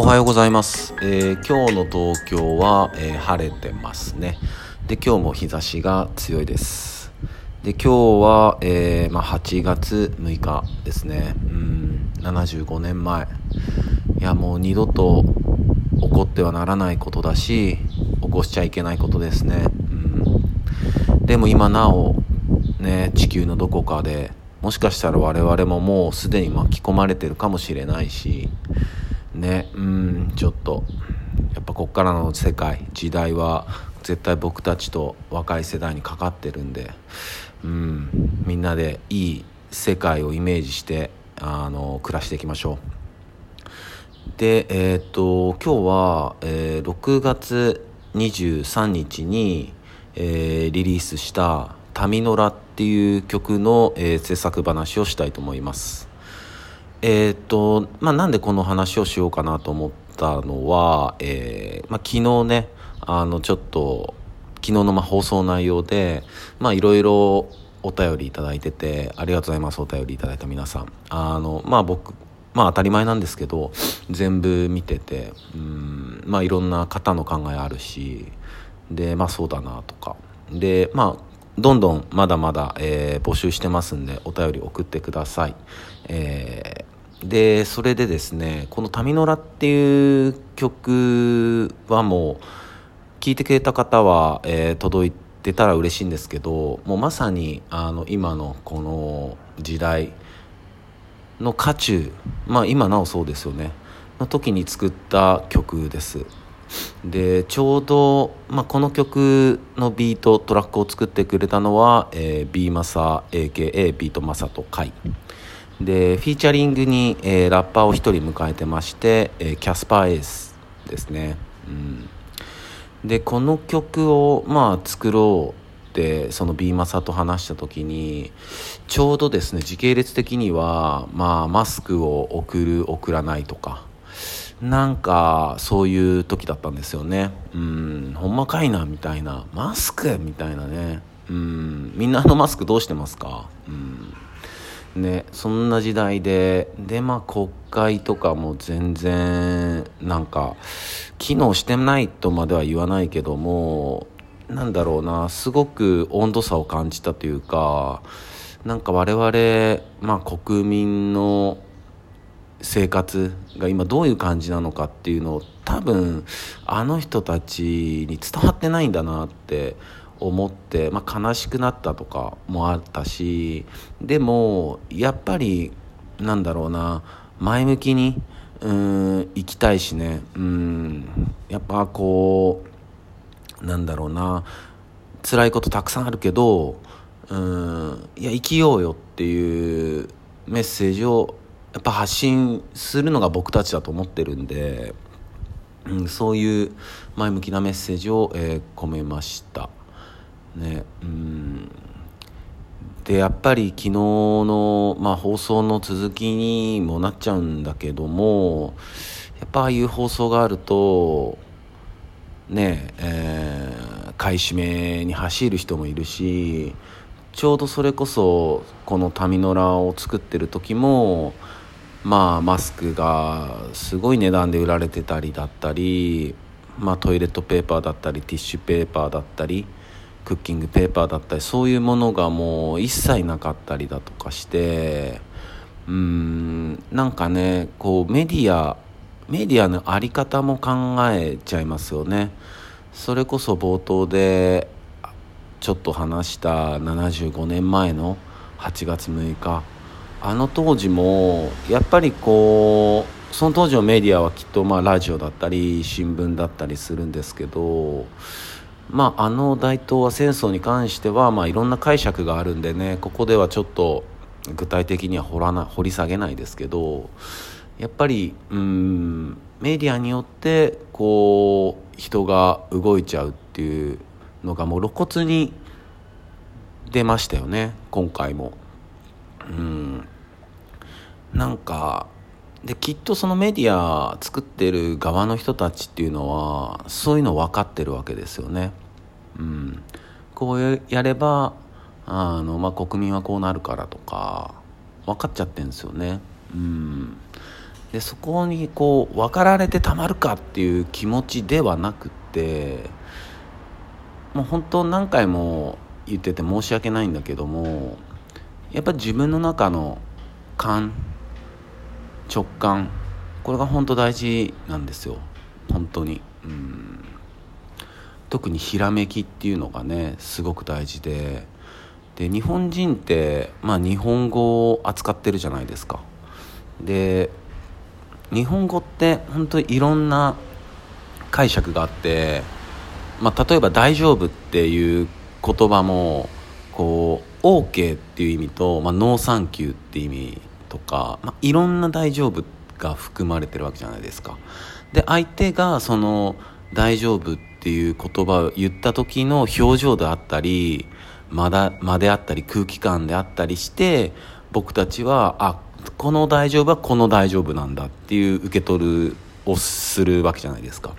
おはようございます、えー今日の東京は、えー晴れてますね。で今日も日差しが強いです。で今日は、えーまあ、8月6日ですね。うん75年前。いやもう二度と起こってはならないことだし起こしちゃいけないことですね。うん。でも今なおね地球のどこかでもしかしたら我々ももうすでに巻き込まれてるかもしれないしねうんちょっとやっぱこっからの世界時代は絶対僕たちと若い世代にかかってるんでうんみんなでいい世界をイメージしてあの暮らしていきましょう。でえーっと今日は、えー6月23日に、えーリリースした「タミノラ」っていう曲の、えー制作話をしたいと思います。えーと、まあ、なんでこの話をしようかなと思ったのは、えーまあ、昨日ね、あの、ちょっと、昨日のま放送内容で、ま、いろいろお便りいただいてて、ありがとうございます、お便りいただいた皆さん。あの、まあ、僕、まあ、当たり前なんですけど、全部見てて、うん、まあ、いろんな方の考えあるし、で、まあ、そうだなとか。で、まあ、どんどんまだまだ、えー募集してますんでお便り送ってください、えーでそれでですねこの「タミノラ」っていう曲はもう聞いてくれた方は、えー届いてたら嬉しいんですけどもうまさにあの今のこの時代の渦中まあ今なおそうですよね。の時に作った曲です。でちょうど、まあ、この曲のビートトラックを作ってくれたのは、えー、B マサ AKA ビートマサとカイ。でフィーチャリングに、えーラッパーを一人迎えてまして、えーキャスパーエースですね、うん、でこの曲をまあ作ろうってその B マサと話した時にちょうどですね時系列的には、まあ、マスクを送る送らないとかなんかそういう時だったんですよね。うん。ほんまかいなみたいな。マスクみたいなね。うん。みんなあのマスクどうしてますか？うん。ねそんな時代ででまあ国会とかも全然なんか機能してないとまでは言わないけどもなんだろうなすごく温度差を感じたというかなんか我々、まあ、国民の生活が今どういう感じなのかっていうのを多分あの人たちに伝わってないんだなって思って、まあ、悲しくなったとかもあったしでもやっぱりなんだろうな前向きにうん行きたいしねうんやっぱこうなんだろうな辛いことたくさんあるけどうんいや生きようよっていうメッセージをやっぱ発信するのが僕たちだと思ってるんで、うん、そういう前向きなメッセージを、えー込めました。ねうん。でやっぱり昨日の、まあ、放送の続きにもなっちゃうんだけどもやっぱああいう放送があるとねえー買い占めに走る人もいるしちょうどそれこそこのタミノラを作ってる時もまあマスクがすごい値段で売られてたりだったり、まあ、トイレットペーパーだったりティッシュペーパーだったりクッキングペーパーだったりそういうものがもう一切なかったりだとかしてうーんなんかねこうメディアメディアの在り方も考えちゃいますよね。それこそ冒頭でちょっと話した75年前の8月6日あの当時もやっぱりこうその当時のメディアはきっとまあラジオだったり新聞だったりするんですけどまああの大東亜戦争に関してはまあいろんな解釈があるんでねここではちょっと具体的には掘らな掘り下げないですけどやっぱりうんメディアによってこう人が動いちゃうっていうのがもう露骨に出ましたよね今回も。うんなんかできっとそのメディア作ってる側の人たちっていうのはそういうの分かってるわけですよね。うん、こうやればあの、まあ、国民はこうなるからとか分かっちゃってるんですよね。うん、でそこにこう分かられてたまるかっていう気持ちではなくってもう本当何回も言ってて申し訳ないんだけどもやっぱ自分の中の感直感。これが本当大事なんですよ。本当に。うん。特にひらめきっていうのがねすごく大事で。で日本人って、まあ、日本語を扱ってるじゃないですか。で日本語って本当にいろんな解釈があって、まあ、例えば「大丈夫」っていう言葉もこう OK っていう意味と、まあ、ノーサンキューっていう意味とか、まあ、いろんな「大丈夫」が含まれてるわけじゃないですか。で相手がその「大丈夫」っていう言葉を言った時の表情であったり間だ間であったり空気感であったりして僕たちはあこの大丈夫はこの大丈夫なんだっていう受け取るをするわけじゃないですか。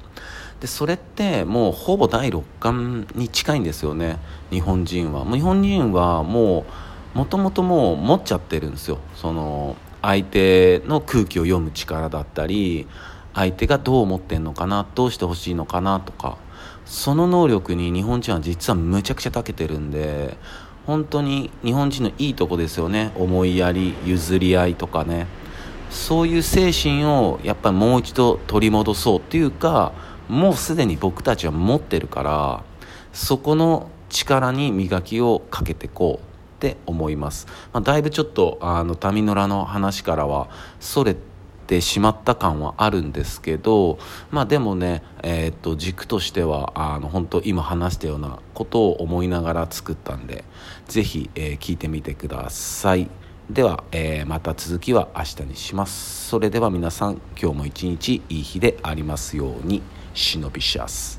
でそれってもうほぼ第六感に近いんですよね。日本人は。日本人はもうもともともう持っちゃってるんですよ。その相手の空気を読む力だったり相手がどう思ってんのかなどうしてほしいのかなとかその能力に日本人は実はむちゃくちゃ長けてるんで本当に日本人のいいとこですよね。思いやり譲り合いとかね。そういう精神をやっぱりもう一度取り戻そうっていうかもうすでに僕たちは持ってるからそこの力に磨きをかけていこう。って思います、まあ、だいぶちょっとあの民野良の話からはそれてしまった感はあるんですけどまあでもね、えー、と軸としてはあの本当今話したようなことを思いながら作ったんで是非、えー、聞いてみてください。では、えー、また続きは明日にします。それでは皆さん今日も一日いい日でありますように。忍びシャス